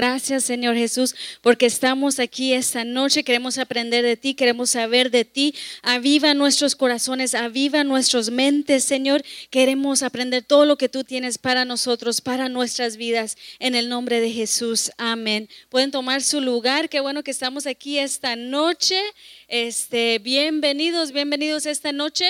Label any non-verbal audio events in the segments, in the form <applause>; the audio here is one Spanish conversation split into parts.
Gracias, Señor Jesús, porque estamos aquí esta noche. Queremos aprender de ti, queremos saber de ti. Aviva nuestros corazones, aviva nuestras mentes, Señor. Queremos aprender todo lo que tú tienes para nosotros, para nuestras vidas, en el nombre de Jesús. Amén. Pueden tomar su lugar. Qué bueno que estamos aquí esta noche. Este, bienvenidos, bienvenidos esta noche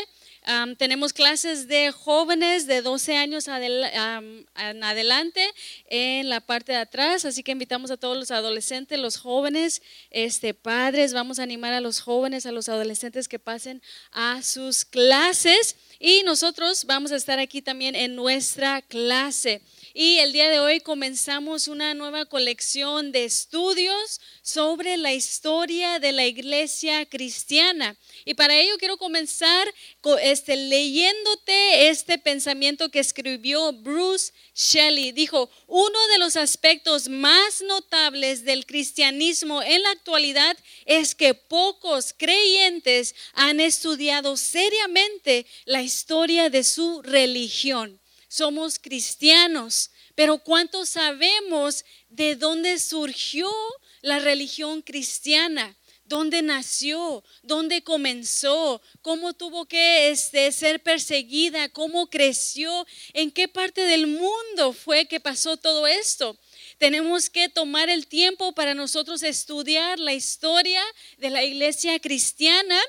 tenemos clases de jóvenes de 12 años en adelante en la parte de atrás, así que invitamos a todos los adolescentes, los jóvenes, este, padres, vamos a animar a los jóvenes, a los adolescentes que pasen a sus clases y nosotros vamos a estar aquí también en nuestra clase. Y el día de hoy comenzamos una nueva colección de estudios sobre la historia de la iglesia cristiana. Y para ello quiero comenzar este, leyéndote este pensamiento que escribió Bruce Shelley. Dijo, uno de los aspectos más notables del cristianismo en la actualidad es que pocos creyentes han estudiado seriamente la historia de su religión somos cristianos, pero ¿cuántos sabemos de dónde surgió la religión cristiana? ¿Dónde nació? ¿Dónde comenzó? ¿Cómo tuvo que este, ser perseguida? ¿Cómo creció? ¿En qué parte del mundo fue que pasó todo esto? Tenemos que tomar el tiempo para nosotros estudiar la historia de la iglesia cristiana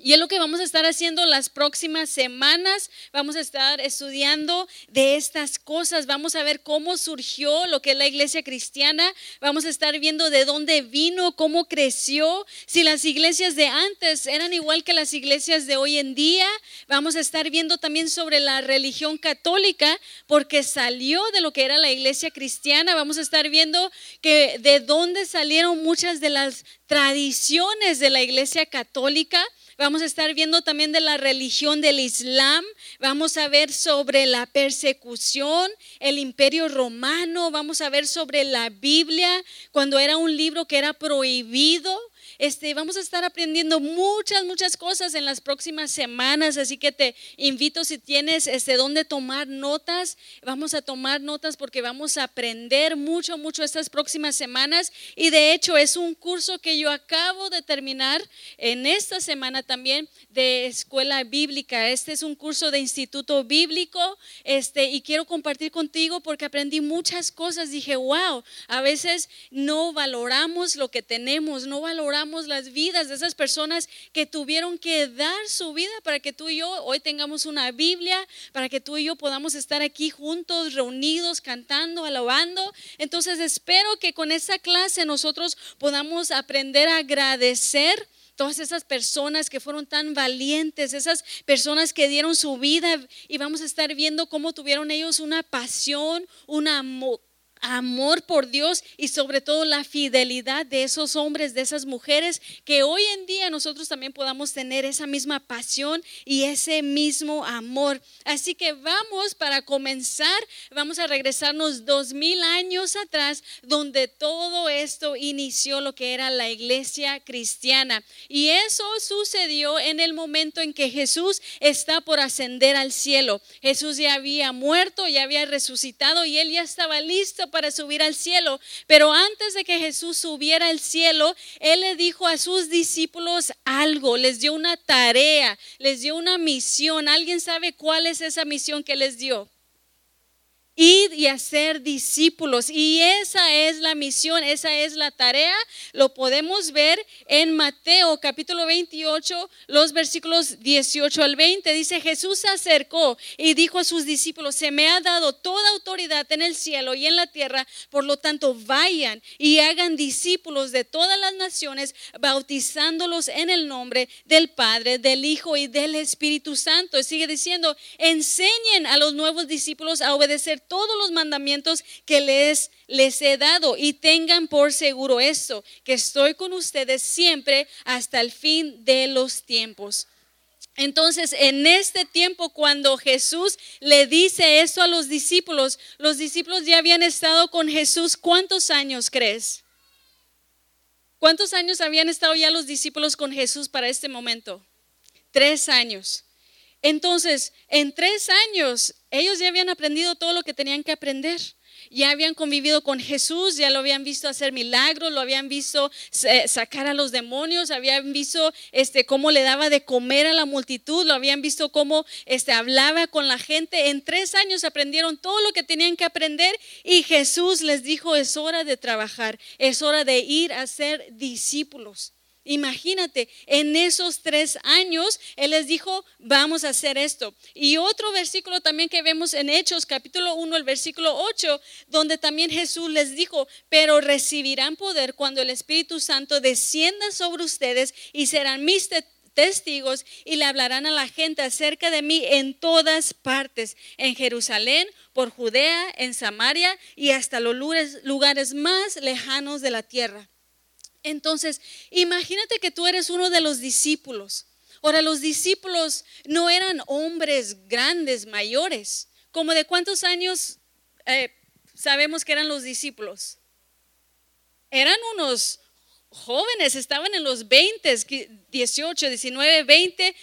y es lo que vamos a estar haciendo las próximas semanas. Vamos a estar estudiando de estas cosas. Vamos a ver cómo surgió lo que es la iglesia cristiana. Vamos a estar viendo de dónde vino, cómo creció. Si las iglesias de antes eran igual que las iglesias de hoy en día. Vamos a estar viendo también sobre la religión católica porque salió de lo que era la iglesia cristiana. Vamos a estar viendo que de dónde salieron muchas de las tradiciones de la iglesia católica. Vamos a estar viendo también de la religión del Islam. Vamos a ver sobre la persecución, el imperio romano. Vamos a ver sobre la Biblia, cuando era un libro que era prohibido. Este, vamos a estar aprendiendo muchas, muchas cosas en las próximas semanas, así que te invito si tienes este, dónde tomar notas, vamos a tomar notas porque vamos a aprender mucho, mucho estas próximas semanas. Y de hecho es un curso que yo acabo de terminar en esta semana también de escuela bíblica. Este es un curso de instituto bíblico este, y quiero compartir contigo porque aprendí muchas cosas. Dije, wow, a veces no valoramos lo que tenemos, no valoramos las vidas de esas personas que tuvieron que dar su vida para que tú y yo hoy tengamos una Biblia, para que tú y yo podamos estar aquí juntos, reunidos, cantando, alabando. Entonces espero que con esta clase nosotros podamos aprender a agradecer todas esas personas que fueron tan valientes, esas personas que dieron su vida y vamos a estar viendo cómo tuvieron ellos una pasión, un amor por Dios y sobre todo la fidelidad de esos hombres, de esas mujeres, que hoy en día nosotros también podamos tener esa misma pasión y ese mismo amor. Así que vamos para comenzar, vamos a regresarnos dos mil años atrás, donde todo esto inició lo que era la iglesia cristiana. Y eso sucedió en el momento en que Jesús está por ascender al cielo. Jesús ya había muerto, ya había resucitado y él ya estaba listo para subir al cielo. Pero antes de que Jesús subiera al cielo, Él le dijo a sus discípulos algo, les dio una tarea, les dio una misión. ¿Alguien sabe cuál es esa misión que les dio? Ir y hacer discípulos. Y esa es la misión, esa es la tarea. Lo podemos ver en Mateo capítulo 28, los versículos 18 al 20. Dice, Jesús se acercó y dijo a sus discípulos, se me ha dado toda autoridad en el cielo y en la tierra, por lo tanto vayan y hagan discípulos de todas las naciones, bautizándolos en el nombre del Padre, del Hijo y del Espíritu Santo. Y sigue diciendo, enseñen a los nuevos discípulos a obedecer todos los mandamientos que les, les he dado y tengan por seguro esto, que estoy con ustedes siempre hasta el fin de los tiempos. Entonces, en este tiempo, cuando Jesús le dice esto a los discípulos, los discípulos ya habían estado con Jesús, ¿cuántos años crees? ¿Cuántos años habían estado ya los discípulos con Jesús para este momento? Tres años. Entonces, en tres años, ellos ya habían aprendido todo lo que tenían que aprender. ya habían convivido con Jesús, ya lo habían visto hacer milagros, lo habían visto sacar a los demonios, habían visto este, cómo le daba de comer a la multitud, lo habían visto cómo este, hablaba con la gente. En tres años aprendieron todo lo que tenían que aprender y Jesús les dijo, es hora de trabajar, es hora de ir a ser discípulos. Imagínate, en esos tres años Él les dijo, vamos a hacer esto. Y otro versículo también que vemos en Hechos, capítulo 1, el versículo 8, donde también Jesús les dijo, pero recibirán poder cuando el Espíritu Santo descienda sobre ustedes y serán mis testigos y le hablarán a la gente acerca de mí en todas partes, en Jerusalén, por Judea, en Samaria y hasta los lugares más lejanos de la tierra. Entonces, imagínate que tú eres uno de los discípulos. Ahora, los discípulos no eran hombres grandes, mayores. ¿Como de cuántos años eh, sabemos que eran los discípulos? Eran unos jóvenes, estaban en los 20, 18, 19, 20,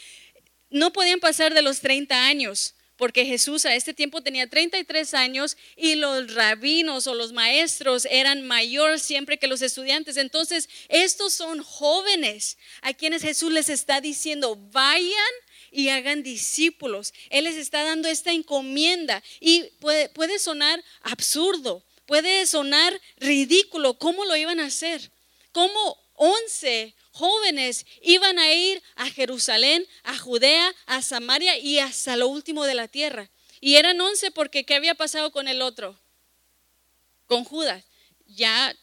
no podían pasar de los 30 años porque Jesús a este tiempo tenía 33 años y los rabinos o los maestros eran mayor siempre que los estudiantes. Entonces, estos son jóvenes a quienes Jesús les está diciendo, vayan y hagan discípulos. Él les está dando esta encomienda y puede, puede sonar absurdo, puede sonar ridículo. ¿Cómo lo iban a hacer? ¿Cómo 11 jóvenes iban a ir a Jerusalén, a Judea, a Samaria y hasta lo último de la tierra. Y eran once porque ¿qué había pasado con el otro? Con Judas. Ya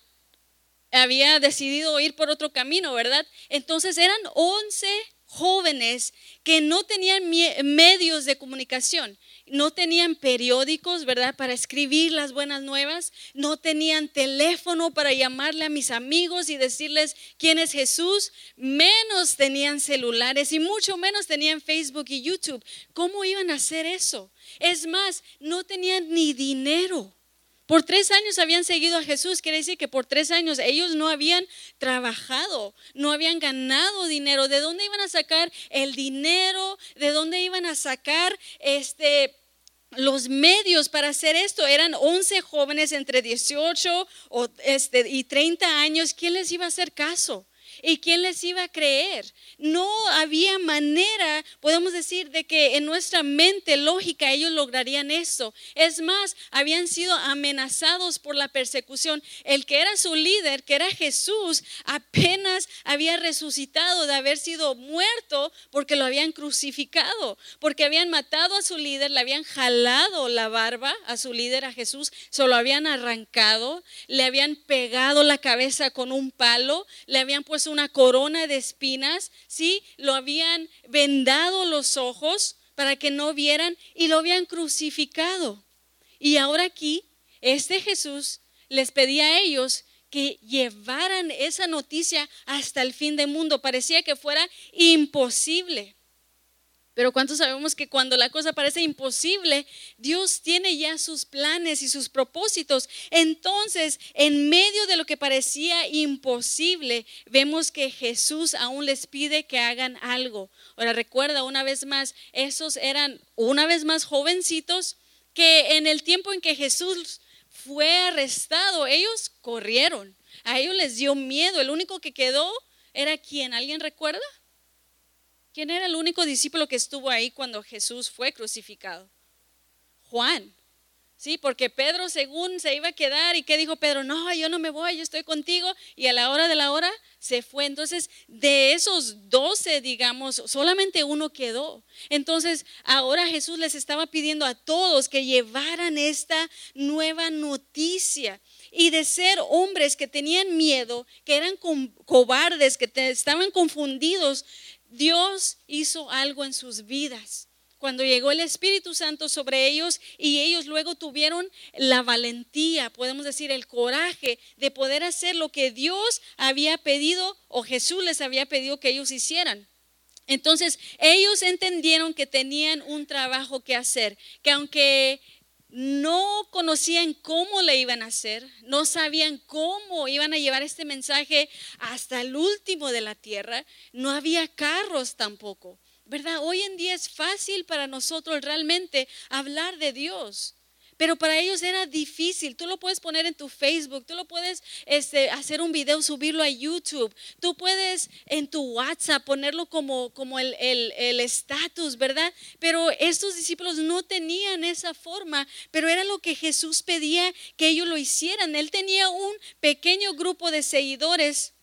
había decidido ir por otro camino, ¿verdad? Entonces eran once jóvenes que no tenían medios de comunicación no tenían periódicos, ¿verdad? Para escribir las buenas nuevas, no tenían teléfono para llamarle a mis amigos y decirles quién es Jesús, menos tenían celulares y mucho menos tenían Facebook y YouTube. ¿Cómo iban a hacer eso? Es más, no tenían ni dinero. Por tres años habían seguido a Jesús, quiere decir que por tres años ellos no habían trabajado, no habían ganado dinero. ¿De dónde iban a sacar el dinero? ¿De dónde iban a sacar este los medios para hacer esto eran 11 jóvenes entre 18 o este, y 30 años. ¿Quién les iba a hacer caso? ¿Y quién les iba a creer? No había manera, podemos decir, de que en nuestra mente lógica ellos lograrían eso. Es más, habían sido amenazados por la persecución. El que era su líder, que era Jesús, apenas había resucitado de haber sido muerto porque lo habían crucificado, porque habían matado a su líder, le habían jalado la barba a su líder, a Jesús, se lo habían arrancado, le habían pegado la cabeza con un palo, le habían puesto una corona de espinas, ¿sí? Lo habían vendado los ojos para que no vieran y lo habían crucificado. Y ahora aquí, este Jesús les pedía a ellos que llevaran esa noticia hasta el fin del mundo. Parecía que fuera imposible. Pero ¿cuántos sabemos que cuando la cosa parece imposible, Dios tiene ya sus planes y sus propósitos? Entonces, en medio de lo que parecía imposible, vemos que Jesús aún les pide que hagan algo. Ahora recuerda una vez más, esos eran una vez más jovencitos que en el tiempo en que Jesús fue arrestado, ellos corrieron. A ellos les dio miedo. El único que quedó era quien, ¿alguien recuerda? ¿Quién era el único discípulo que estuvo ahí cuando Jesús fue crucificado? Juan. Sí, porque Pedro según se iba a quedar y qué dijo Pedro, no, yo no me voy, yo estoy contigo y a la hora de la hora se fue. Entonces, de esos doce, digamos, solamente uno quedó. Entonces, ahora Jesús les estaba pidiendo a todos que llevaran esta nueva noticia y de ser hombres que tenían miedo, que eran cobardes, que estaban confundidos, Dios hizo algo en sus vidas. Cuando llegó el Espíritu Santo sobre ellos y ellos luego tuvieron la valentía, podemos decir el coraje de poder hacer lo que Dios había pedido o Jesús les había pedido que ellos hicieran. Entonces ellos entendieron que tenían un trabajo que hacer, que aunque no conocían cómo le iban a hacer, no sabían cómo iban a llevar este mensaje hasta el último de la tierra, no había carros tampoco, ¿verdad? Hoy en día es fácil para nosotros realmente hablar de Dios. Pero para ellos era difícil. Tú lo puedes poner en tu Facebook, tú lo puedes este, hacer un video, subirlo a YouTube. Tú puedes en tu WhatsApp ponerlo como, como el estatus, ¿verdad? Pero estos discípulos no tenían esa forma, pero era lo que Jesús pedía que ellos lo hicieran. Él tenía un pequeño grupo de seguidores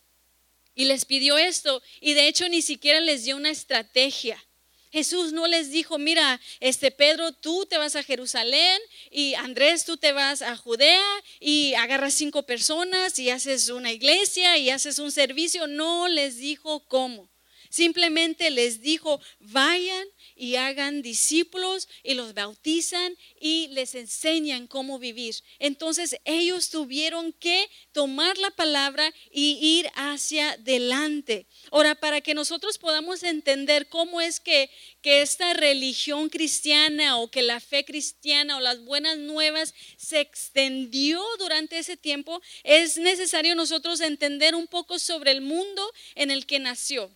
y les pidió esto y de hecho ni siquiera les dio una estrategia. Jesús no les dijo, mira, este Pedro, tú te vas a Jerusalén y Andrés, tú te vas a Judea y agarras cinco personas y haces una iglesia y haces un servicio. No les dijo cómo. Simplemente les dijo, vayan y hagan discípulos y los bautizan y les enseñan cómo vivir. Entonces ellos tuvieron que tomar la palabra y ir hacia adelante. Ahora, para que nosotros podamos entender cómo es que, que esta religión cristiana o que la fe cristiana o las buenas nuevas se extendió durante ese tiempo, es necesario nosotros entender un poco sobre el mundo en el que nació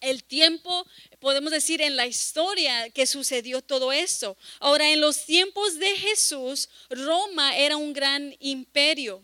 el tiempo, podemos decir, en la historia que sucedió todo esto. Ahora, en los tiempos de Jesús, Roma era un gran imperio.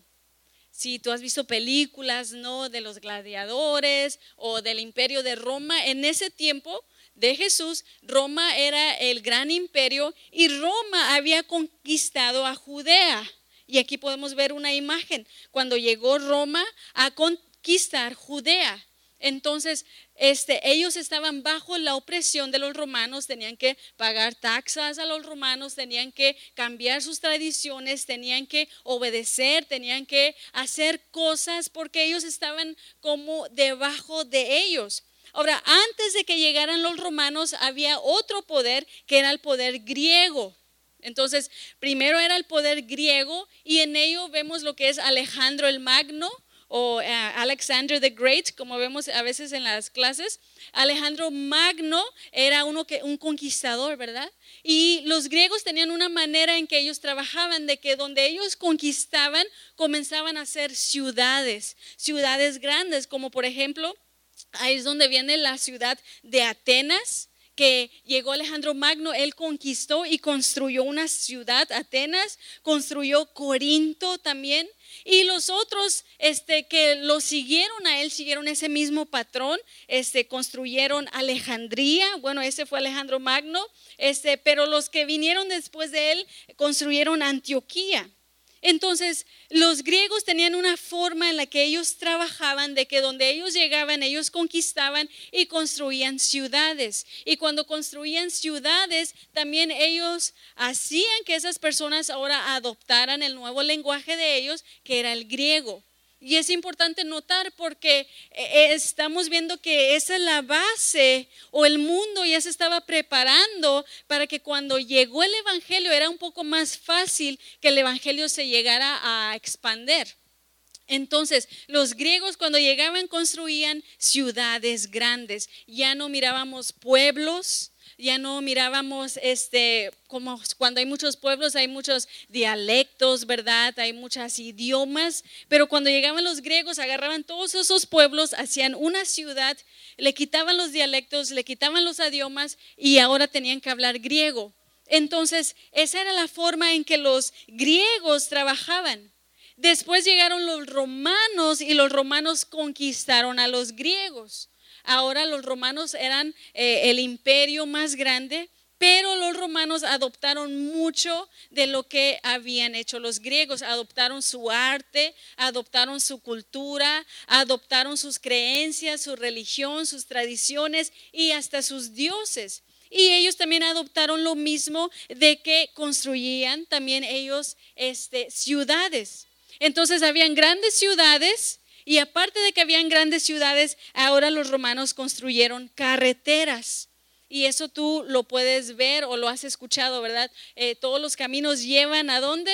Si tú has visto películas, ¿no? De los gladiadores o del imperio de Roma, en ese tiempo de Jesús, Roma era el gran imperio y Roma había conquistado a Judea. Y aquí podemos ver una imagen, cuando llegó Roma a conquistar Judea. Entonces, este, ellos estaban bajo la opresión de los romanos, tenían que pagar taxas a los romanos, tenían que cambiar sus tradiciones, tenían que obedecer, tenían que hacer cosas porque ellos estaban como debajo de ellos. Ahora, antes de que llegaran los romanos, había otro poder que era el poder griego. Entonces, primero era el poder griego y en ello vemos lo que es Alejandro el Magno, o eh, Alexander the Great, como vemos a veces en las clases. Alejandro Magno era uno que, un conquistador, ¿verdad? Y los griegos tenían una manera en que ellos trabajaban, de que donde ellos conquistaban, comenzaban a hacer ciudades, ciudades grandes, como por ejemplo, ahí es donde viene la ciudad de Atenas que llegó Alejandro Magno, él conquistó y construyó una ciudad, Atenas, construyó Corinto también, y los otros este, que lo siguieron a él, siguieron ese mismo patrón, este, construyeron Alejandría, bueno, ese fue Alejandro Magno, este, pero los que vinieron después de él construyeron Antioquía. Entonces, los griegos tenían una forma en la que ellos trabajaban, de que donde ellos llegaban, ellos conquistaban y construían ciudades. Y cuando construían ciudades, también ellos hacían que esas personas ahora adoptaran el nuevo lenguaje de ellos, que era el griego. Y es importante notar porque eh, eh, estamos viendo que esa es la base o el mundo ya se estaba preparando para que cuando llegó el Evangelio era un poco más fácil que el Evangelio se llegara a expander. Entonces, los griegos cuando llegaban construían ciudades grandes. Ya no mirábamos pueblos, ya no mirábamos este como cuando hay muchos pueblos hay muchos dialectos, ¿verdad? Hay muchos idiomas, pero cuando llegaban los griegos agarraban todos esos pueblos, hacían una ciudad, le quitaban los dialectos, le quitaban los idiomas y ahora tenían que hablar griego. Entonces, esa era la forma en que los griegos trabajaban. Después llegaron los romanos y los romanos conquistaron a los griegos. Ahora los romanos eran eh, el imperio más grande, pero los romanos adoptaron mucho de lo que habían hecho los griegos. Adoptaron su arte, adoptaron su cultura, adoptaron sus creencias, su religión, sus tradiciones y hasta sus dioses. Y ellos también adoptaron lo mismo de que construían también ellos este, ciudades. Entonces habían grandes ciudades y aparte de que habían grandes ciudades, ahora los romanos construyeron carreteras. Y eso tú lo puedes ver o lo has escuchado, ¿verdad? Eh, todos los caminos llevan a dónde?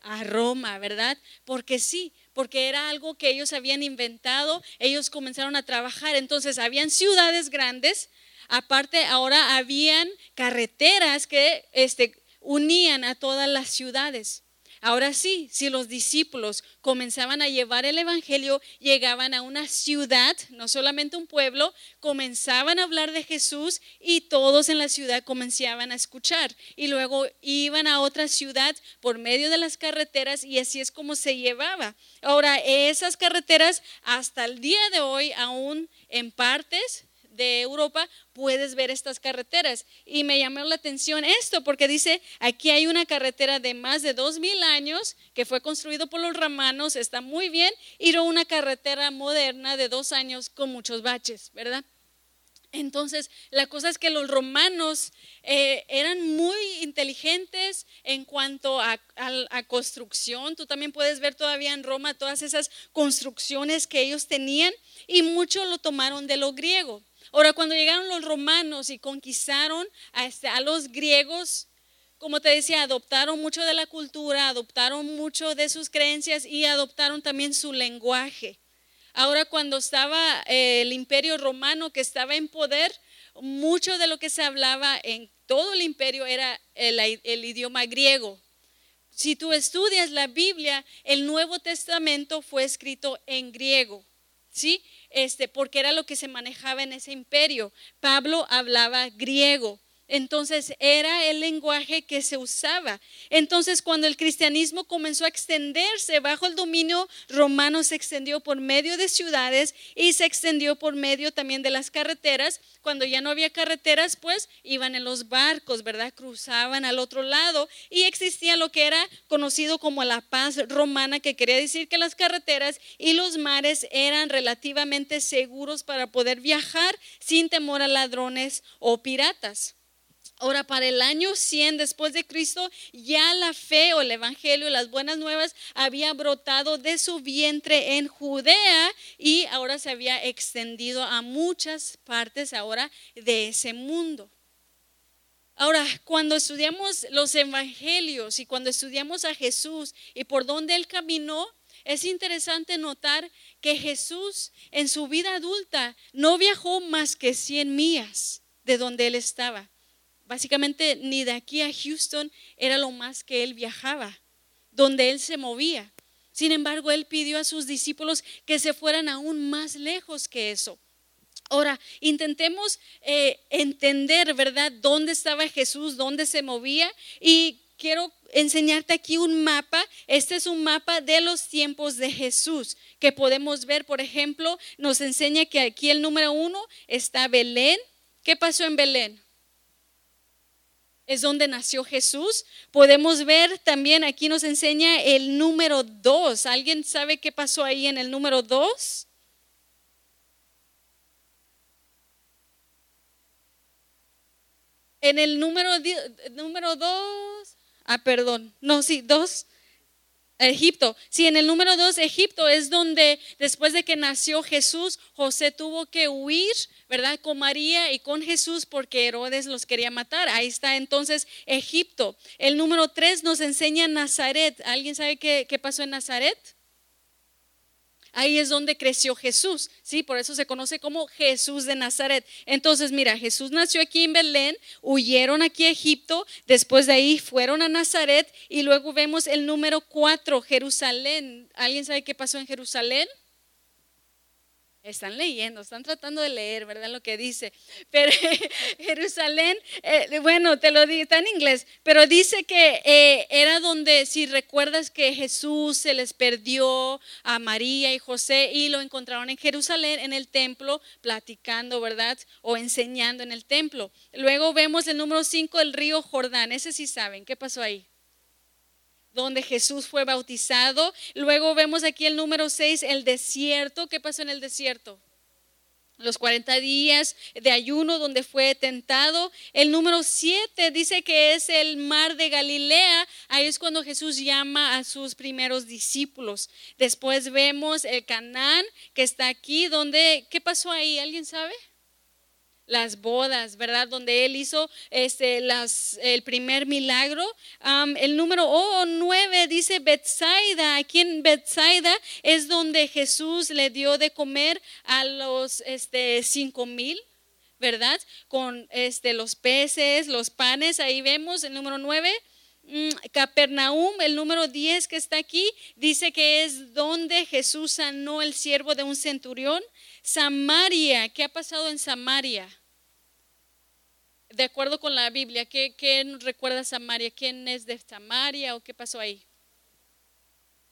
A Roma, ¿verdad? Porque sí, porque era algo que ellos habían inventado, ellos comenzaron a trabajar, entonces habían ciudades grandes, aparte ahora habían carreteras que este, unían a todas las ciudades. Ahora sí, si los discípulos comenzaban a llevar el Evangelio, llegaban a una ciudad, no solamente un pueblo, comenzaban a hablar de Jesús y todos en la ciudad comenzaban a escuchar. Y luego iban a otra ciudad por medio de las carreteras y así es como se llevaba. Ahora, esas carreteras hasta el día de hoy, aún en partes, de Europa puedes ver estas carreteras. Y me llamó la atención esto porque dice, aquí hay una carretera de más de dos mil años que fue construido por los romanos, está muy bien, y no una carretera moderna de dos años con muchos baches, ¿verdad? Entonces, la cosa es que los romanos eh, eran muy inteligentes en cuanto a, a, construcción. Tú también puedes ver todavía en Roma todas esas construcciones que ellos tenían y mucho lo tomaron de lo griego. Ahora, cuando llegaron los romanos y conquistaron a, este, a los griegos, como te decía, adoptaron mucho de la cultura, adoptaron mucho de sus creencias y adoptaron también su lenguaje. Ahora, cuando estaba eh, el imperio romano que estaba en poder, mucho de lo que se hablaba en todo el imperio era el, el idioma griego. Si tú estudias la Biblia, el Nuevo Testamento fue escrito en griego. ¿sí? Este, porque era lo que se manejaba en ese imperio. Pablo hablaba griego. Entonces era el lenguaje que se usaba. Entonces cuando el cristianismo comenzó a extenderse bajo el dominio romano, se extendió por medio de ciudades y se extendió por medio también de las carreteras. Cuando ya no había carreteras, pues iban en los barcos, ¿verdad? Cruzaban al otro lado y existía lo que era conocido como la paz romana, que quería decir que las carreteras y los mares eran relativamente seguros para poder viajar sin temor a ladrones o piratas. Ahora, para el año 100 después de Cristo, ya la fe o el Evangelio, las buenas nuevas, había brotado de su vientre en Judea y ahora se había extendido a muchas partes ahora de ese mundo. Ahora, cuando estudiamos los evangelios y cuando estudiamos a Jesús y por dónde él caminó, es interesante notar que Jesús en su vida adulta no viajó más que 100 millas de donde él estaba. Básicamente ni de aquí a Houston era lo más que él viajaba, donde él se movía. Sin embargo, él pidió a sus discípulos que se fueran aún más lejos que eso. Ahora, intentemos eh, entender, ¿verdad?, dónde estaba Jesús, dónde se movía. Y quiero enseñarte aquí un mapa. Este es un mapa de los tiempos de Jesús, que podemos ver, por ejemplo, nos enseña que aquí el número uno está Belén. ¿Qué pasó en Belén? Es donde nació Jesús. Podemos ver también, aquí nos enseña el número 2. ¿Alguien sabe qué pasó ahí en el número 2? En el número, número 2, ah, perdón, no, sí, 2, Egipto. Sí, en el número 2, Egipto es donde después de que nació Jesús, José tuvo que huir ¿verdad? Con María y con Jesús porque Herodes los quería matar. Ahí está entonces Egipto. El número tres nos enseña Nazaret. ¿Alguien sabe qué, qué pasó en Nazaret? Ahí es donde creció Jesús, ¿sí? Por eso se conoce como Jesús de Nazaret. Entonces, mira, Jesús nació aquí en Belén, huyeron aquí a Egipto, después de ahí fueron a Nazaret y luego vemos el número cuatro, Jerusalén. ¿Alguien sabe qué pasó en Jerusalén? Están leyendo, están tratando de leer, ¿verdad? Lo que dice. <laughs> Pero <laughs> Jerusalén, eh, bueno, te lo digo, está en inglés, pero dice que eh, era donde, si recuerdas que Jesús se les perdió a María y José y lo encontraron en Jerusalén, en el templo, platicando, ¿verdad? O enseñando en el templo. Luego vemos el número 5, el río Jordán. Ese sí saben, ¿qué pasó ahí? Donde Jesús fue bautizado. Luego vemos aquí el número 6, el desierto. ¿Qué pasó en el desierto? Los 40 días de ayuno donde fue tentado. El número 7 dice que es el mar de Galilea. Ahí es cuando Jesús llama a sus primeros discípulos. Después vemos el Canaán que está aquí. Donde, ¿Qué pasó ahí? ¿Alguien sabe? Las bodas, ¿verdad? Donde él hizo este, las, el primer milagro. el número oh, 9 dice Bethsaida. Aquí en Bethsaida es donde Jesús le dio de comer a los este, cinco mil. ¿Verdad? Con este, los peces, los panes, ahí vemos el número 9. mm, Capernaum, el número 10 que está aquí, dice que es donde Jesús sanó el siervo de un centurión. Samaria, ¿qué ha pasado en Samaria? De acuerdo con la Biblia, ¿qué, qué recuerda Samaria? ¿Quién es de Samaria o qué pasó ahí?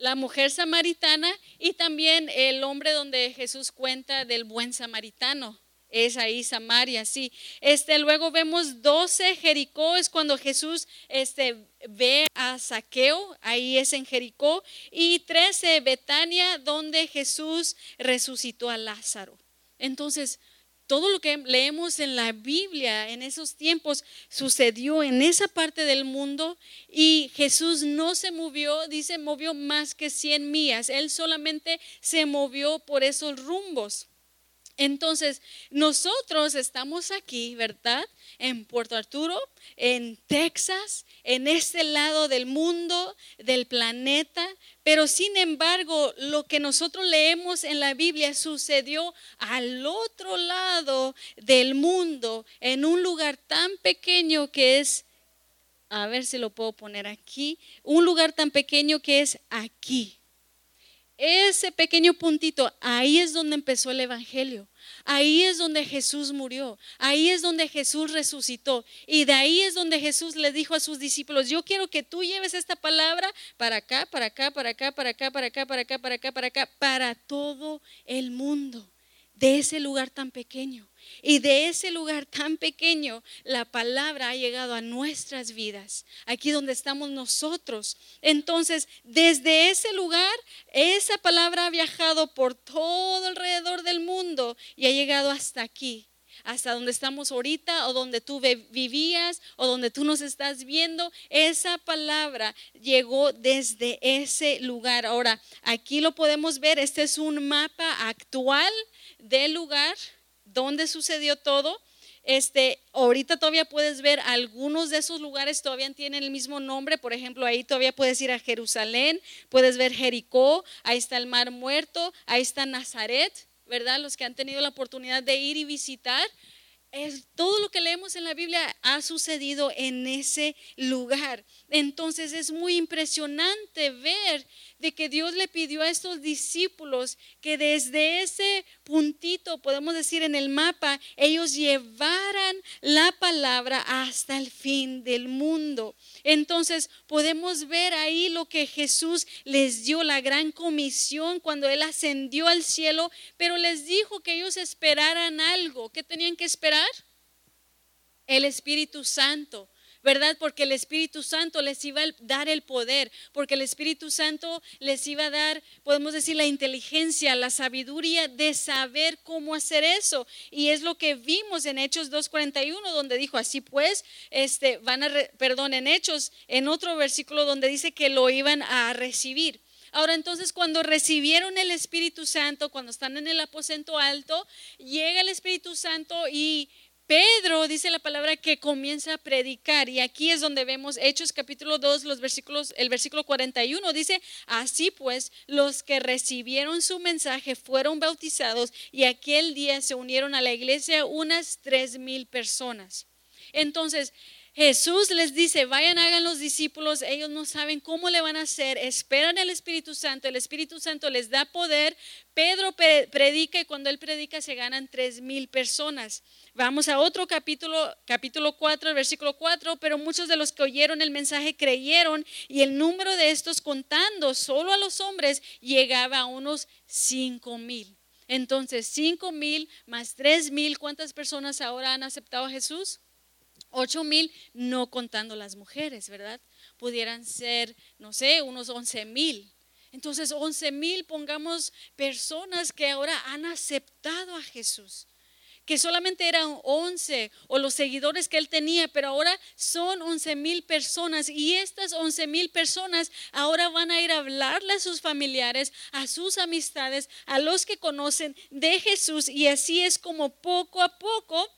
la mujer samaritana y también el hombre donde Jesús cuenta del buen samaritano. Es ahí Samaria, sí. Este, luego vemos 12, Jericó es cuando Jesús este, ve a Saqueo, ahí es en Jericó. Y 13, Betania, donde Jesús resucitó a Lázaro. Entonces, todo lo que leemos en la Biblia en esos tiempos sucedió en esa parte del mundo y Jesús no se movió, dice, movió más que 100 millas. Él solamente se movió por esos rumbos. Entonces, nosotros estamos aquí, ¿verdad? En Puerto Arturo, en Texas, en este lado del mundo, del planeta, pero sin embargo, lo que nosotros leemos en la Biblia sucedió al otro lado del mundo, en un lugar tan pequeño que es, a ver si lo puedo poner aquí, un lugar tan pequeño que es aquí. Ese pequeño puntito, ahí es donde empezó el Evangelio. Ahí es donde Jesús murió, ahí es donde Jesús resucitó y de ahí es donde Jesús le dijo a sus discípulos, yo quiero que tú lleves esta palabra para acá, para acá, para acá, para acá, para acá, para acá, para acá, para acá, para todo el mundo, de ese lugar tan pequeño. Y de ese lugar tan pequeño, la palabra ha llegado a nuestras vidas, aquí donde estamos nosotros. Entonces, desde ese lugar, esa palabra ha viajado por todo alrededor del mundo y ha llegado hasta aquí hasta donde estamos ahorita o donde tú vivías o donde tú nos estás viendo, esa palabra llegó desde ese lugar. Ahora, aquí lo podemos ver, este es un mapa actual del lugar dónde sucedió todo. Este, ahorita todavía puedes ver algunos de esos lugares todavía tienen el mismo nombre, por ejemplo, ahí todavía puedes ir a Jerusalén, puedes ver Jericó, ahí está el Mar Muerto, ahí está Nazaret, ¿verdad? Los que han tenido la oportunidad de ir y visitar, es, todo lo que leemos en la Biblia ha sucedido en ese lugar. Entonces es muy impresionante ver de que Dios le pidió a estos discípulos que desde ese puntito, podemos decir en el mapa, ellos llevaran la palabra hasta el fin del mundo. Entonces podemos ver ahí lo que Jesús les dio, la gran comisión cuando Él ascendió al cielo, pero les dijo que ellos esperaran algo. ¿Qué tenían que esperar? El Espíritu Santo. ¿verdad? Porque el Espíritu Santo les iba a dar el poder, porque el Espíritu Santo les iba a dar, podemos decir, la inteligencia, la sabiduría de saber cómo hacer eso. Y es lo que vimos en Hechos 2.41, donde dijo, así pues, este, van a, perdón, en Hechos, en otro versículo donde dice que lo iban a recibir. Ahora entonces cuando recibieron el Espíritu Santo, cuando están en el aposento alto, llega el Espíritu Santo y Pedro dice la palabra que comienza a predicar y aquí es donde vemos Hechos capítulo 2, los versículos, el versículo 41 dice, así pues los que recibieron su mensaje fueron bautizados y aquel día se unieron a la iglesia unas tres mil personas. Entonces, Jesús les dice, vayan, hagan los discípulos, ellos no saben cómo le van a hacer, esperan el Espíritu Santo, el Espíritu Santo les da poder, Pedro predica y cuando él predica se ganan tres mil personas. Vamos a otro capítulo, capítulo 4, versículo 4, pero muchos de los que oyeron el mensaje creyeron y el número de estos contando solo a los hombres llegaba a unos cinco mil. Entonces, cinco mil más tres mil, ¿cuántas personas ahora han aceptado a Jesús? Ocho mil, no contando las mujeres, ¿verdad? Pudieran ser, no sé, unos once mil. Entonces, once mil, pongamos personas que ahora han aceptado a Jesús que solamente eran 11 o los seguidores que él tenía, pero ahora son 11 mil personas y estas 11 mil personas ahora van a ir a hablarle a sus familiares, a sus amistades, a los que conocen de Jesús y así es como poco a poco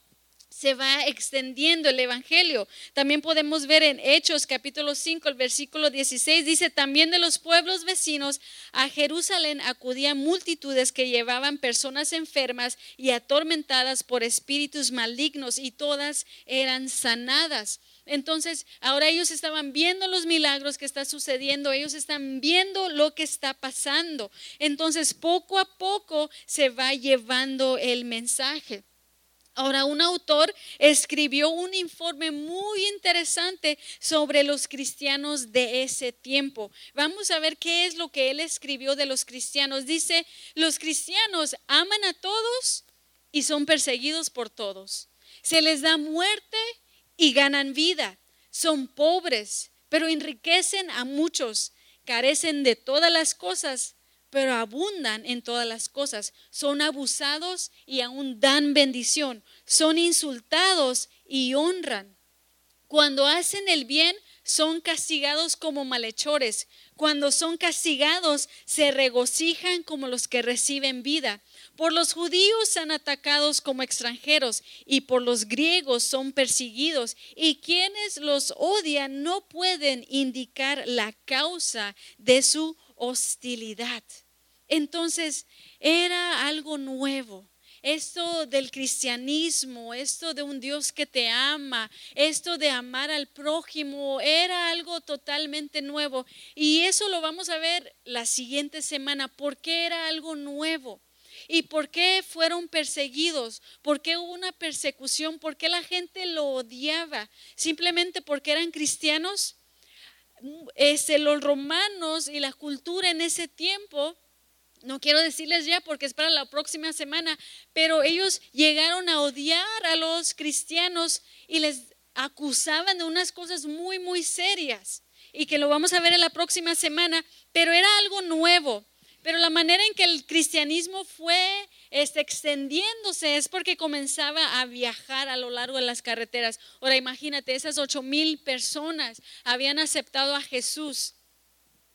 se va extendiendo el Evangelio. También podemos ver en Hechos capítulo 5, el versículo 16, dice, también de los pueblos vecinos a Jerusalén acudían multitudes que llevaban personas enfermas y atormentadas por espíritus malignos y todas eran sanadas. Entonces, ahora ellos estaban viendo los milagros que está sucediendo, ellos están viendo lo que está pasando. Entonces, poco a poco se va llevando el mensaje. Ahora, un autor escribió un informe muy interesante sobre los cristianos de ese tiempo. Vamos a ver qué es lo que él escribió de los cristianos. Dice, los cristianos aman a todos y son perseguidos por todos. Se les da muerte y ganan vida. Son pobres, pero enriquecen a muchos. Carecen de todas las cosas, pero abundan en todas las cosas. Son abusados y aún dan bendición. Son insultados y honran. Cuando hacen el bien, son castigados como malhechores. Cuando son castigados, se regocijan como los que reciben vida. Por los judíos son atacados como extranjeros y por los griegos son perseguidos. Y quienes los odian no pueden indicar la causa de su hostilidad. Entonces era algo nuevo. Esto del cristianismo, esto de un Dios que te ama, esto de amar al prójimo, era algo totalmente nuevo. Y eso lo vamos a ver la siguiente semana, porque era algo nuevo. ¿Y por qué fueron perseguidos? ¿Por qué hubo una persecución? ¿Por qué la gente lo odiaba? ¿Simplemente porque eran cristianos? Este, los romanos y la cultura en ese tiempo no quiero decirles ya porque es para la próxima semana, pero ellos llegaron a odiar a los cristianos y les acusaban de unas cosas muy, muy serias y que lo vamos a ver en la próxima semana, pero era algo nuevo. Pero la manera en que el cristianismo fue este, extendiéndose es porque comenzaba a viajar a lo largo de las carreteras. Ahora imagínate, esas ocho mil personas habían aceptado a Jesús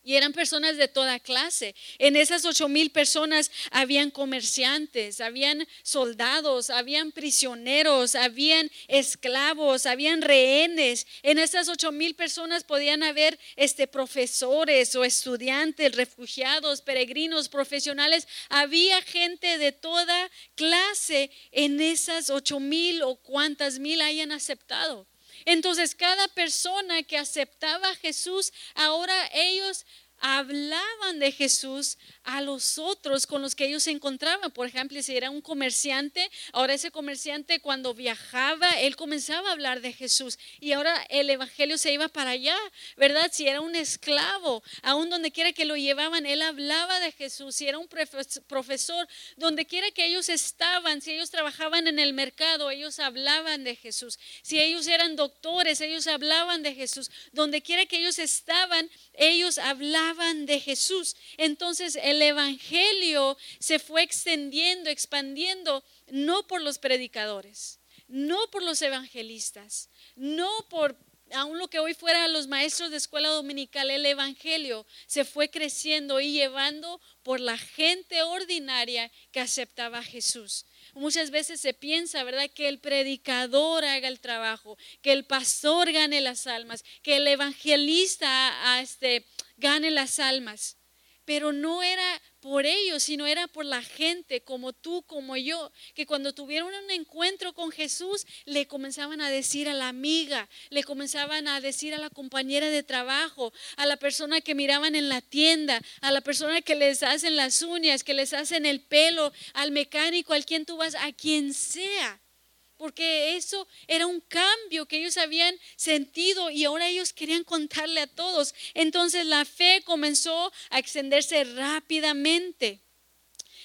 y eran personas de toda clase. En esas ocho mil personas habían comerciantes, habían soldados, habían prisioneros, habían esclavos, habían rehenes. En esas ocho mil personas podían haber este, profesores o estudiantes, refugiados, peregrinos, profesionales. Había gente de toda clase en esas ocho mil o cuantas mil hayan aceptado. Entonces cada persona que aceptaba a Jesús, ahora ellos hablaban de Jesús a los otros con los que ellos se encontraban. Por ejemplo, si era un comerciante, ahora ese comerciante cuando viajaba, él comenzaba a hablar de Jesús y ahora el Evangelio se iba para allá, ¿verdad? Si era un esclavo, aún donde quiera que lo llevaban, él hablaba de Jesús. Si era un profesor, donde quiera que ellos estaban, si ellos trabajaban en el mercado, ellos hablaban de Jesús. Si ellos eran doctores, ellos hablaban de Jesús. Donde quiera que ellos estaban, ellos hablaban de Jesús. Entonces el el Evangelio se fue extendiendo, expandiendo, no por los predicadores, no por los evangelistas, no por aun lo que hoy fuera los maestros de escuela dominical, el Evangelio se fue creciendo y llevando por la gente ordinaria que aceptaba a Jesús. Muchas veces se piensa, ¿verdad?, que el predicador haga el trabajo, que el pastor gane las almas, que el evangelista este, gane las almas pero no era por ellos, sino era por la gente como tú, como yo, que cuando tuvieron un encuentro con Jesús, le comenzaban a decir a la amiga, le comenzaban a decir a la compañera de trabajo, a la persona que miraban en la tienda, a la persona que les hacen las uñas, que les hacen el pelo, al mecánico, al quien tú vas, a quien sea porque eso era un cambio que ellos habían sentido y ahora ellos querían contarle a todos. Entonces la fe comenzó a extenderse rápidamente.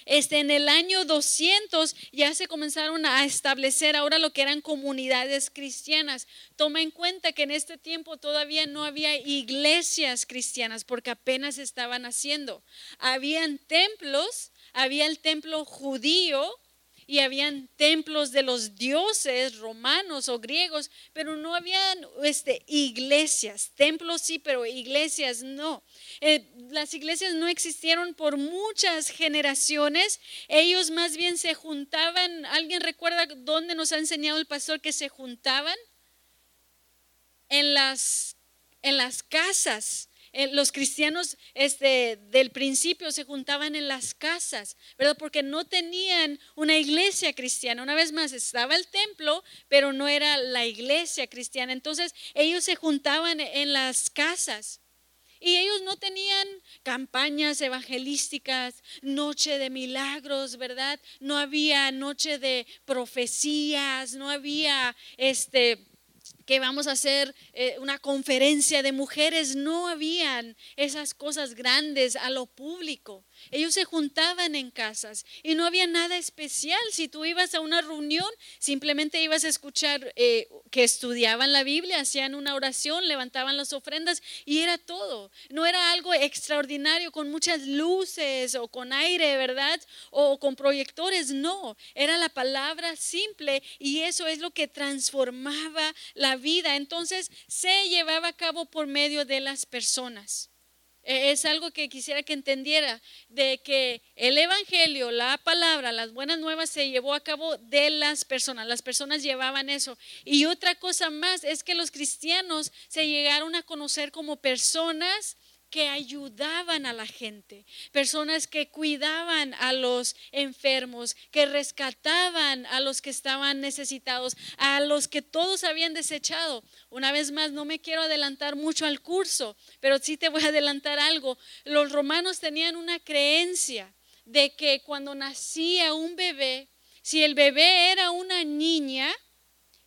Este, en el año 200 ya se comenzaron a establecer ahora lo que eran comunidades cristianas. Toma en cuenta que en este tiempo todavía no había iglesias cristianas porque apenas estaban haciendo. Habían templos, había el templo judío, y habían templos de los dioses romanos o griegos, pero no habían este, iglesias, templos sí, pero iglesias no. Eh, las iglesias no existieron por muchas generaciones, ellos más bien se juntaban, ¿alguien recuerda dónde nos ha enseñado el pastor que se juntaban? En las, en las casas eh, los cristianos este, del principio se juntaban en las casas, ¿verdad? Porque no tenían una iglesia cristiana. Una vez más, estaba el templo, pero no era la iglesia cristiana. Entonces, ellos se juntaban en las casas. Y ellos no tenían campañas evangelísticas, noche de milagros, ¿verdad? No había noche de profecías, no había este que vamos a hacer eh, una conferencia de mujeres, no habían esas cosas grandes a lo público. Ellos se juntaban en casas y no había nada especial. Si tú ibas a una reunión, simplemente ibas a escuchar eh, que estudiaban la Biblia, hacían una oración, levantaban las ofrendas y era todo. No era algo extraordinario con muchas luces o con aire, ¿verdad? O con proyectores, no. Era la palabra simple y eso es lo que transformaba la vida. Entonces se llevaba a cabo por medio de las personas. E, es algo que quisiera que entendiera, de que el Evangelio, la palabra, las buenas nuevas se llevó a cabo de las personas, las personas llevaban eso. Y otra cosa más es que los cristianos se llegaron a conocer como personas que ayudaban a la gente, personas que cuidaban a los enfermos, que rescataban a los que estaban necesitados, a los que todos habían desechado. Una vez más, no me quiero adelantar mucho al curso, pero sí te voy a adelantar algo. Los romanos tenían una creencia de que cuando nacía un bebé, si el bebé era una niña,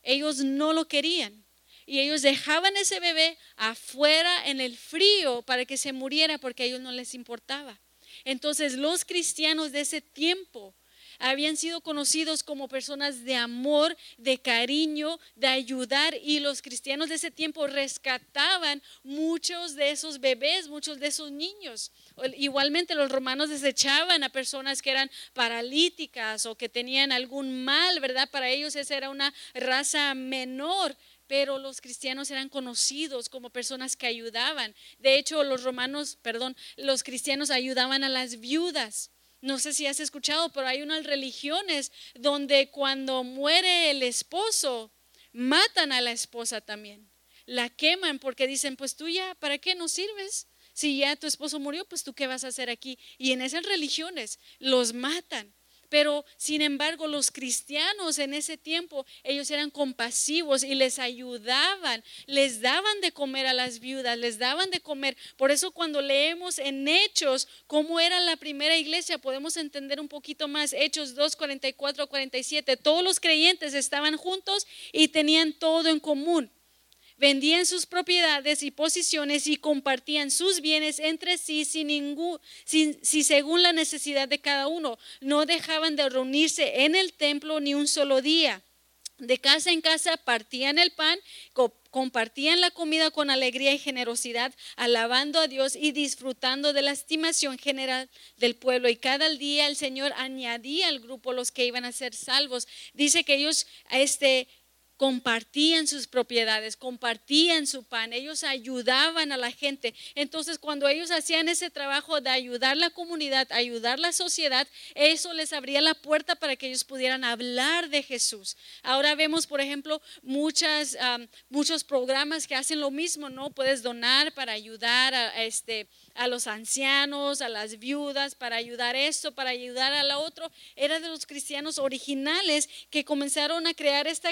ellos no lo querían y ellos dejaban ese bebé afuera en el frío para que se muriera porque a ellos no les importaba. Entonces los cristianos de ese tiempo habían sido conocidos como personas de amor, de cariño, de ayudar y los cristianos de ese tiempo rescataban muchos de esos bebés, muchos de esos niños. Igualmente los romanos desechaban a personas que eran paralíticas o que tenían algún mal, ¿verdad? Para ellos esa era una raza menor pero los cristianos eran conocidos como personas que ayudaban. De hecho, los romanos, perdón, los cristianos ayudaban a las viudas. No sé si has escuchado, pero hay unas religiones donde cuando muere el esposo, matan a la esposa también. La queman porque dicen, pues tú ya, ¿para qué nos sirves? Si ya tu esposo murió, pues tú qué vas a hacer aquí. Y en esas religiones los matan. Pero sin embargo los cristianos en ese tiempo, ellos eran compasivos y les ayudaban, les daban de comer a las viudas, les daban de comer. Por eso cuando leemos en Hechos cómo era la primera iglesia, podemos entender un poquito más. Hechos 2, 44, 47. Todos los creyentes estaban juntos y tenían todo en común vendían sus propiedades y posiciones y compartían sus bienes entre sí sin ningún, sin, si según la necesidad de cada uno. No dejaban de reunirse en el templo ni un solo día. De casa en casa partían el pan, compartían la comida con alegría y generosidad, alabando a Dios y disfrutando de la estimación general del pueblo. Y cada día el Señor añadía al grupo los que iban a ser salvos. Dice que ellos este, compartían sus propiedades, compartían su pan, ellos ayudaban a la gente. Entonces, cuando ellos hacían ese trabajo de ayudar la comunidad, ayudar la sociedad, eso les abría la puerta para que ellos pudieran hablar de Jesús. Ahora vemos, por ejemplo, muchas, muchos programas que hacen lo mismo, ¿no? Puedes donar para ayudar a, este a los ancianos, a las viudas, para ayudar esto, para ayudar a la otro. Era de los cristianos originales que comenzaron a crear esta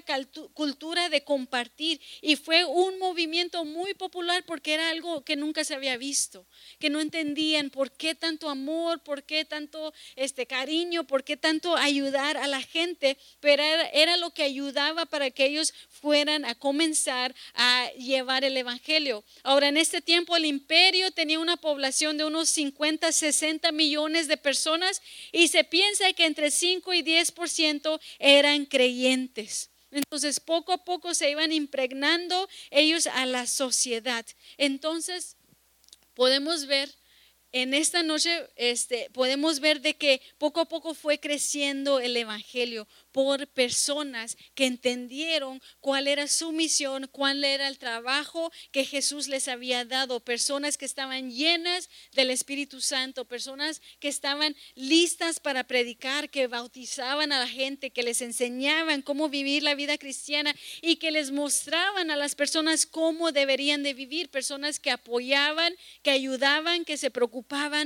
cultura de compartir y fue un movimiento muy popular porque era algo que nunca se había visto, que no entendían por qué tanto amor, por qué tanto este cariño, por qué tanto ayudar a la gente, pero era, era lo que ayudaba para que ellos fueran a comenzar a llevar el evangelio. Ahora en este tiempo el imperio tenía una población de unos 50, 60 millones de personas y se piensa que entre 5 y 10% eran creyentes. Entonces, poco a poco se iban impregnando ellos a la sociedad. Entonces, podemos ver en esta noche este, podemos ver de que poco a poco fue creciendo el Evangelio por personas que entendieron cuál era su misión, cuál era el trabajo que Jesús les había dado, personas que estaban llenas del Espíritu Santo, personas que estaban listas para predicar, que bautizaban a la gente, que les enseñaban cómo vivir la vida cristiana y que les mostraban a las personas cómo deberían de vivir, personas que apoyaban, que ayudaban, que se preocupaban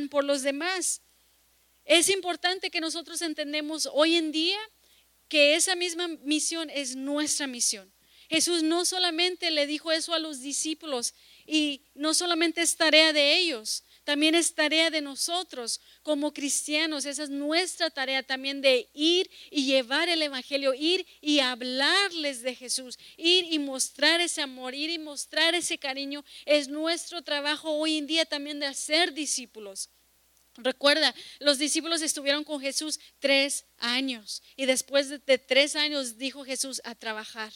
por los demás. Es importante que nosotros entendemos hoy en día que esa misma misión es nuestra misión. Jesús no solamente le dijo eso a los discípulos y no solamente es tarea de ellos, también es tarea de nosotros como cristianos. Esa es nuestra tarea también de ir y llevar el Evangelio, ir y hablarles de Jesús, ir y mostrar ese amor, ir y mostrar ese cariño. Es nuestro trabajo hoy en día también de hacer discípulos. Recuerda, los discípulos estuvieron con Jesús tres años y después de, tres años dijo Jesús a trabajar.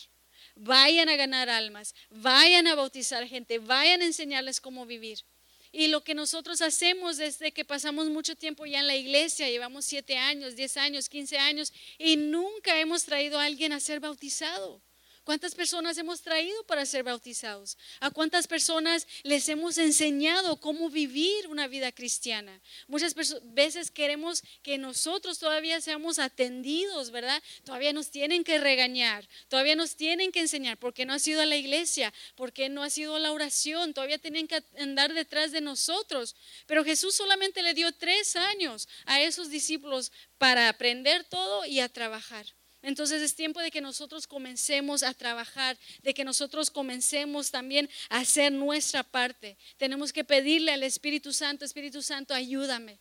Vayan a ganar almas, vayan a bautizar gente, vayan a enseñarles cómo vivir. Y lo que nosotros hacemos desde que pasamos mucho tiempo ya en la iglesia, llevamos siete años, diez años, quince años, y nunca hemos traído a alguien a ser bautizado. ¿Cuántas personas hemos traído para ser bautizados? ¿A cuántas personas les hemos enseñado cómo vivir una vida cristiana? Muchas veces queremos que nosotros todavía seamos atendidos, ¿verdad? Todavía nos tienen que regañar, todavía nos tienen que enseñar porque no ha sido a la iglesia, porque no ha sido a la oración, todavía tienen que andar detrás de nosotros. Pero Jesús solamente le dio tres años a esos discípulos para aprender todo y a trabajar. Entonces es tiempo de que nosotros comencemos a trabajar, de que nosotros comencemos también a hacer nuestra parte. Tenemos que pedirle al Espíritu Santo, Espíritu Santo, ayúdame.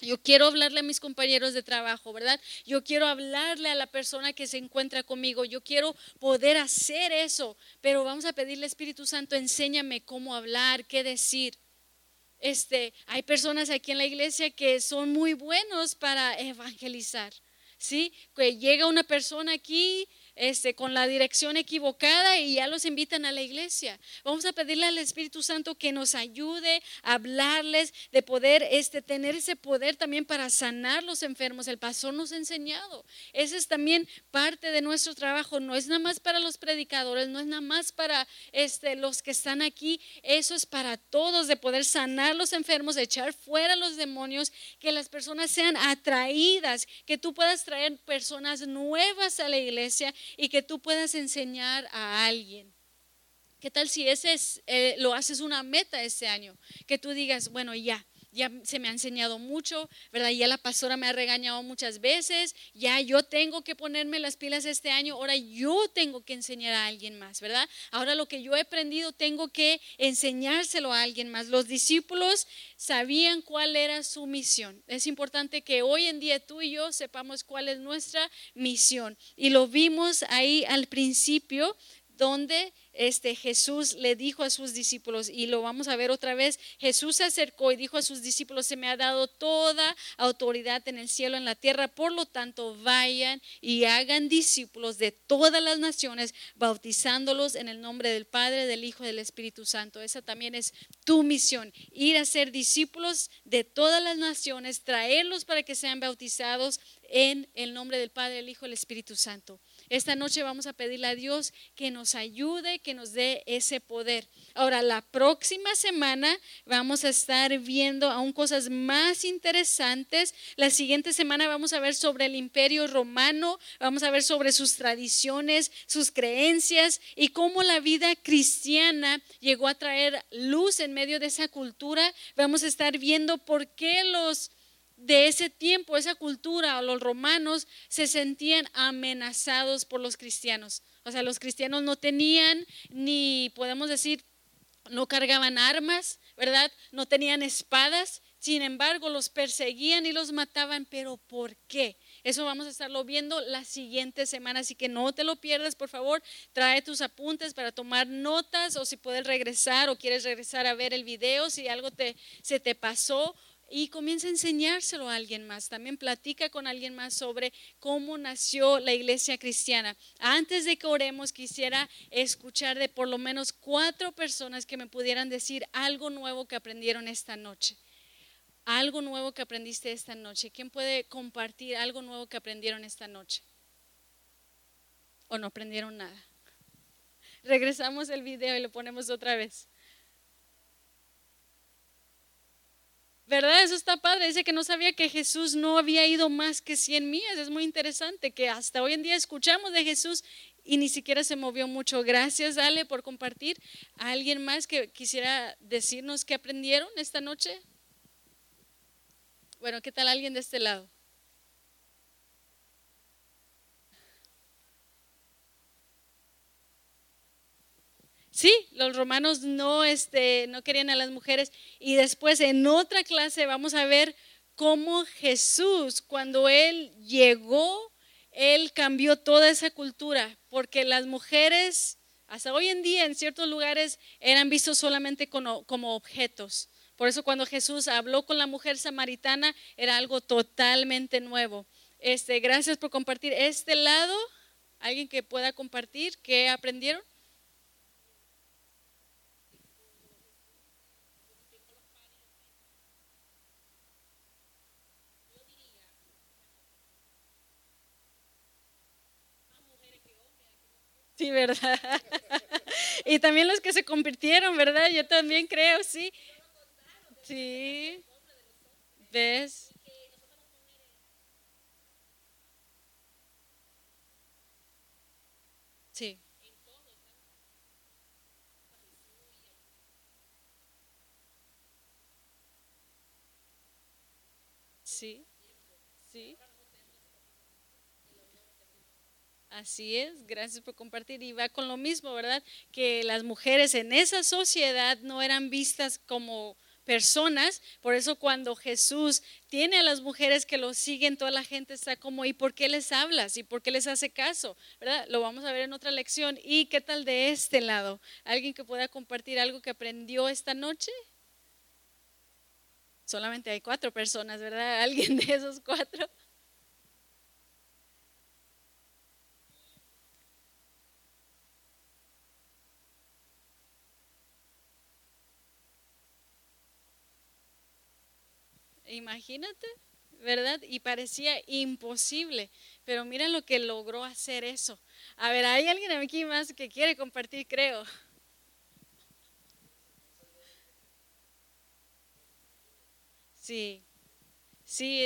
Yo quiero hablarle a mis compañeros de trabajo, ¿verdad? Yo quiero hablarle a la persona que se encuentra conmigo. Yo quiero poder hacer eso, pero vamos a pedirle Espíritu Santo, enséñame cómo hablar, qué decir. Este, hay personas aquí en la iglesia que son muy buenos para evangelizar. ¿Sí? Que llega una persona aquí este, con la dirección equivocada y ya los invitan a la iglesia. Vamos a pedirle al Espíritu Santo que nos ayude a hablarles, de poder este, tener ese poder también para sanar los enfermos. El pastor nos ha enseñado. Ese es también parte de nuestro trabajo. No es nada más para los predicadores, no es nada más para este, los que están aquí. Eso es para todos, de poder sanar los enfermos, echar fuera los demonios, que las personas sean atraídas, que tú puedas traer personas nuevas a la iglesia y que tú puedas enseñar a alguien. ¿Qué tal si ese es, eh, lo haces una meta este año? Que tú digas, bueno, ya, ya se me ha enseñado mucho, ¿verdad? Ya la pastora me ha regañado muchas veces, ya yo tengo que ponerme las pilas este año, ahora yo tengo que enseñar a alguien más, ¿verdad? Ahora lo que yo he aprendido tengo que enseñárselo a alguien más. Los discípulos sabían cuál era su misión. Es importante que hoy en día tú y yo sepamos cuál es nuestra misión. Y lo vimos ahí al principio donde este Jesús le dijo a sus discípulos y lo vamos a ver otra vez. Jesús se acercó y dijo a sus discípulos, "Se me ha dado toda autoridad en el cielo en la tierra, por lo tanto, vayan y hagan discípulos de todas las naciones, bautizándolos en el nombre del Padre, del Hijo y del Espíritu Santo." Esa también es tu misión, ir a ser discípulos de todas las naciones, traerlos para que sean bautizados en el nombre del Padre, del Hijo y del Espíritu Santo. Esta noche vamos a pedirle a Dios que nos ayude, que nos dé ese poder. Ahora, la próxima semana vamos a estar viendo aún cosas más interesantes. La siguiente semana vamos a ver sobre el imperio romano, vamos a ver sobre sus tradiciones, sus creencias y cómo la vida cristiana llegó a traer luz en medio de esa cultura. Vamos a estar viendo por qué los de ese tiempo, esa cultura, los romanos se sentían amenazados por los cristianos. O sea, los cristianos no tenían ni, podemos decir, no cargaban armas, ¿verdad? No tenían espadas. Sin embargo, los perseguían y los mataban. ¿Pero por qué? Eso vamos a estarlo viendo la siguiente semana, así que no te lo pierdas, por favor. Trae tus apuntes para tomar notas o si puedes regresar o quieres regresar a ver el video, si algo te, se te pasó y comienza a enseñárselo a alguien más. También platica con alguien más sobre cómo nació la iglesia cristiana. Antes de que oremos, quisiera escuchar de por lo menos cuatro personas que me pudieran decir algo nuevo que aprendieron esta noche. algo nuevo que aprendiste esta noche? ¿Quién puede compartir algo nuevo que aprendieron esta noche? ¿O no aprendieron nada? Regresamos el video y lo ponemos otra vez. ¿Verdad? Eso está padre. Dice que no sabía que Jesús no había ido más que 100 millas. Es muy interesante que hasta hoy en día escuchamos de Jesús y ni siquiera se movió mucho. Gracias, Ale, por compartir. alguien más que quisiera decirnos qué aprendieron esta noche? Bueno, ¿qué tal alguien de este lado? Sí, los romanos no, este, no querían a las mujeres. Y después en otra clase vamos a ver cómo Jesús, cuando Él llegó, Él cambió toda esa cultura, porque las mujeres, hasta hoy en día en ciertos lugares, eran vistos solamente como, como objetos. Por eso cuando Jesús habló con la mujer samaritana, era algo totalmente nuevo. Este, gracias por compartir este lado. ¿Alguien que pueda compartir qué aprendieron? Sí, ¿verdad? <laughs> y también los que se convirtieron, ¿verdad? Yo también creo, sí. Sí. ¿Ves? Sí. Sí. Sí. Así es, gracias por compartir. Y va con lo mismo, ¿verdad? Que las mujeres en esa sociedad no eran vistas como personas. Por eso cuando Jesús tiene a las mujeres que lo siguen, toda la gente está como, ¿y por qué les hablas? ¿Y por qué les hace caso? ¿Verdad? Lo vamos a ver en otra lección. ¿Y qué tal de este lado? ¿Alguien que pueda compartir algo que aprendió esta noche? Solamente hay cuatro personas, ¿verdad? <laughs> ¿Alguien de esos cuatro? Imagínate, ¿verdad? Y parecía imposible, pero mira lo que logró hacer eso. A ver, hay alguien aquí más que quiere compartir, creo. Sí, sí,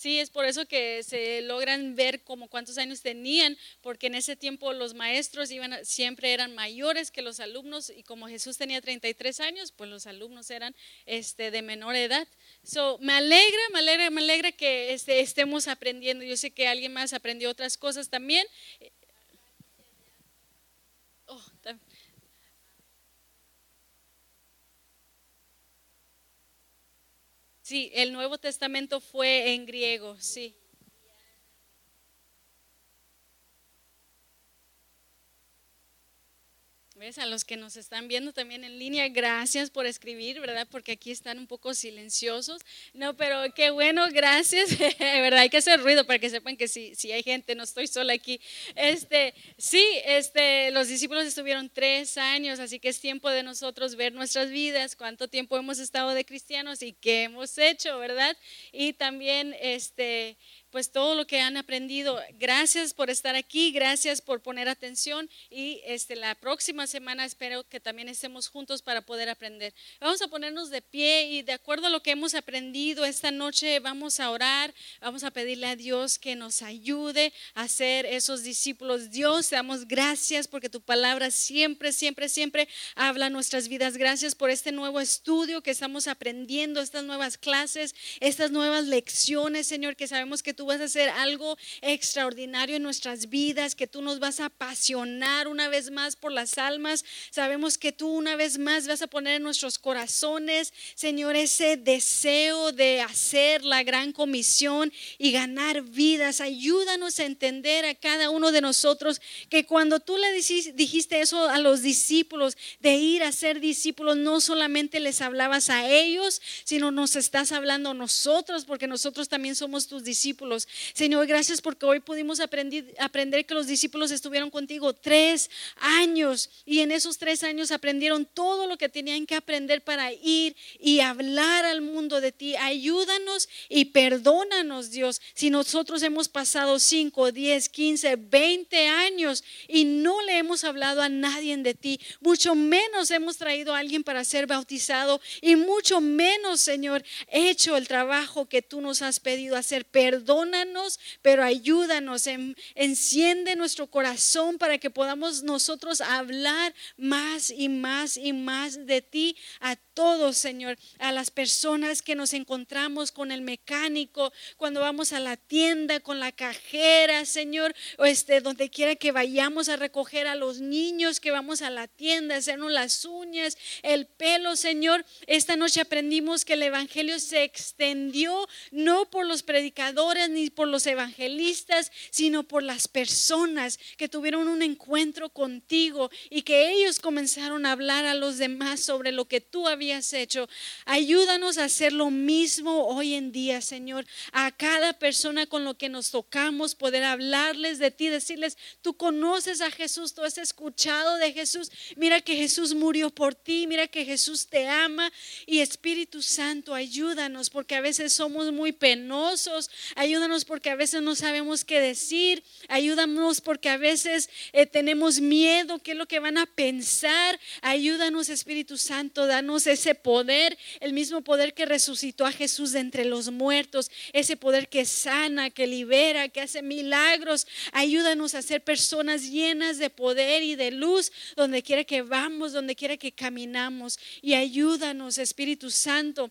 Sí, es por eso que se logran ver como cuántos años tenían, porque en ese tiempo los maestros iban siempre eran mayores que los alumnos y como Jesús tenía 33 años, pues los alumnos eran este, de menor edad. So, me alegra, me alegra, me alegra que este, estemos aprendiendo. Yo sé que alguien más aprendió otras cosas también. Oh, Sí, el Nuevo Testamento fue en griego, sí. A los que nos están viendo también en línea, gracias por escribir, ¿verdad? Porque aquí están un poco silenciosos. No, pero qué bueno, gracias. <laughs> ¿Verdad? Hay que hacer ruido para que sepan que sí, sí hay gente, no estoy sola aquí. Este, sí, este, los discípulos estuvieron tres años, así que es tiempo de nosotros ver nuestras vidas, cuánto tiempo hemos estado de cristianos y qué hemos hecho, ¿verdad? Y también, este, pues todo lo que han aprendido. Gracias por estar aquí, gracias por poner atención y este, la próxima semana espero que también estemos juntos para poder aprender. Vamos a ponernos de pie y de acuerdo a lo que hemos aprendido esta noche vamos a orar, vamos a pedirle a Dios que nos ayude a ser esos discípulos. Dios, te damos gracias porque tu palabra siempre, siempre, siempre habla nuestras vidas. Gracias por este nuevo estudio que estamos aprendiendo, estas nuevas clases, estas nuevas lecciones, Señor, que sabemos que tú vas a hacer algo extraordinario en nuestras vidas, que tú nos vas a apasionar una vez más por las almas. Sabemos que tú una vez más vas a poner en nuestros corazones, Señor, ese deseo de hacer la gran comisión y ganar vidas. Ayúdanos a entender a cada uno de nosotros que cuando tú le dijiste eso a los discípulos, de ir a ser discípulos, no solamente les hablabas a ellos, sino nos estás hablando a nosotros, porque nosotros también somos tus discípulos Señor, gracias porque hoy pudimos aprender, aprender que los discípulos estuvieron contigo tres años y en esos tres años aprendieron todo lo que tenían que aprender para ir y hablar al mundo de ti. Ayúdanos y perdónanos, Dios, si nosotros hemos pasado 5, 10, 15, 20 años y no le hemos hablado a nadie de ti, mucho menos hemos traído a alguien para ser bautizado y mucho menos, Señor, hecho el trabajo que tú nos has pedido hacer. Perdónanos, pero ayúdanos, enciende nuestro corazón para que podamos nosotros hablar más y más y más de ti a todos, Señor, a las personas que nos encontramos con el mecánico, cuando vamos a la tienda, con la cajera, Señor, o este, donde quiera que vayamos a recoger a los niños, que vamos a la tienda, hacernos las uñas, el pelo, Señor. Esta noche aprendimos que el Evangelio se extendió no por los predicadores ni por los evangelistas, sino por las personas que tuvieron un encuentro contigo y que ellos comenzaron a hablar a los demás sobre lo que tú habías hecho. Ayúdanos a hacer lo mismo hoy en día, Señor. A cada persona con lo que nos tocamos, poder hablarles de ti, decirles, tú conoces a Jesús, tú has escuchado de Jesús. Mira que Jesús murió por ti, mira que Jesús te ama. Y Espíritu Santo, ayúdanos porque a veces somos muy penosos. Ayúdanos porque a veces no sabemos qué decir. Ayúdanos porque a veces eh, tenemos miedo, qué es lo que van a pensar. Ayúdanos, Espíritu Santo, danos ese poder, el mismo poder que resucitó a Jesús de entre los muertos, ese poder que sana, que libera, que hace milagros. Ayúdanos a ser personas llenas de poder y de luz donde quiera que vamos, donde quiera que caminamos. Y ayúdanos, Espíritu Santo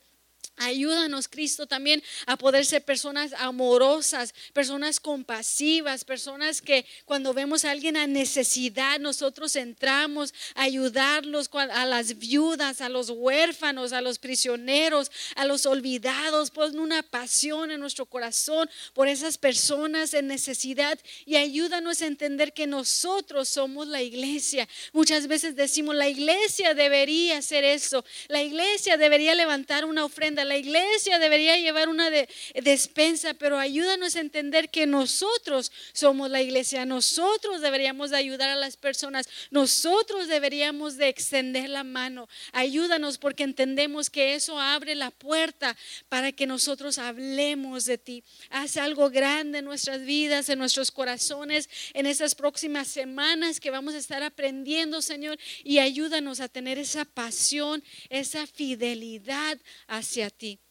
Ayúdanos, Cristo, también a poder ser personas amorosas, personas compasivas, personas que cuando vemos a alguien a necesidad, nosotros entramos a ayudarlos a las viudas, a los huérfanos, a los prisioneros, a los olvidados. Pon una pasión en nuestro corazón por esas personas en necesidad y ayúdanos a entender que nosotros somos la iglesia. Muchas veces decimos, la iglesia debería hacer eso, la iglesia debería levantar una ofrenda la iglesia debería llevar una despensa, pero ayúdanos a entender que nosotros somos la iglesia, nosotros deberíamos de ayudar a las personas, nosotros deberíamos de extender la mano. Ayúdanos porque entendemos que eso abre la puerta para que nosotros hablemos de ti. Haz algo grande en nuestras vidas, en nuestros corazones, en esas próximas semanas que vamos a estar aprendiendo, Señor, y ayúdanos a tener esa pasión, esa fidelidad hacia ti. partie.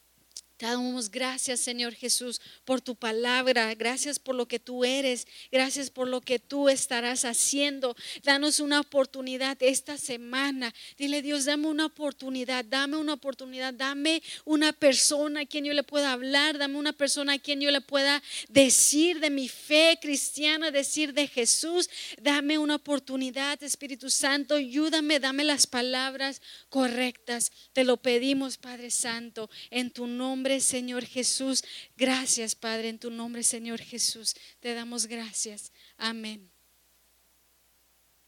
Te damos gracias, Señor Jesús, por tu palabra. Gracias por lo que tú eres. Gracias por lo que tú estarás haciendo. Danos una oportunidad esta semana. Dile, Dios, dame una oportunidad. Dame una oportunidad. Dame una persona a quien yo le pueda hablar. Dame una persona a quien yo le pueda decir de mi fe cristiana, decir de Jesús. Dame una oportunidad, Espíritu Santo. Ayúdame. Dame las palabras correctas. Te lo pedimos, Padre Santo, en tu Señor Jesús. Gracias, Padre, en tu nombre, Señor Jesús. Te damos gracias. Amén.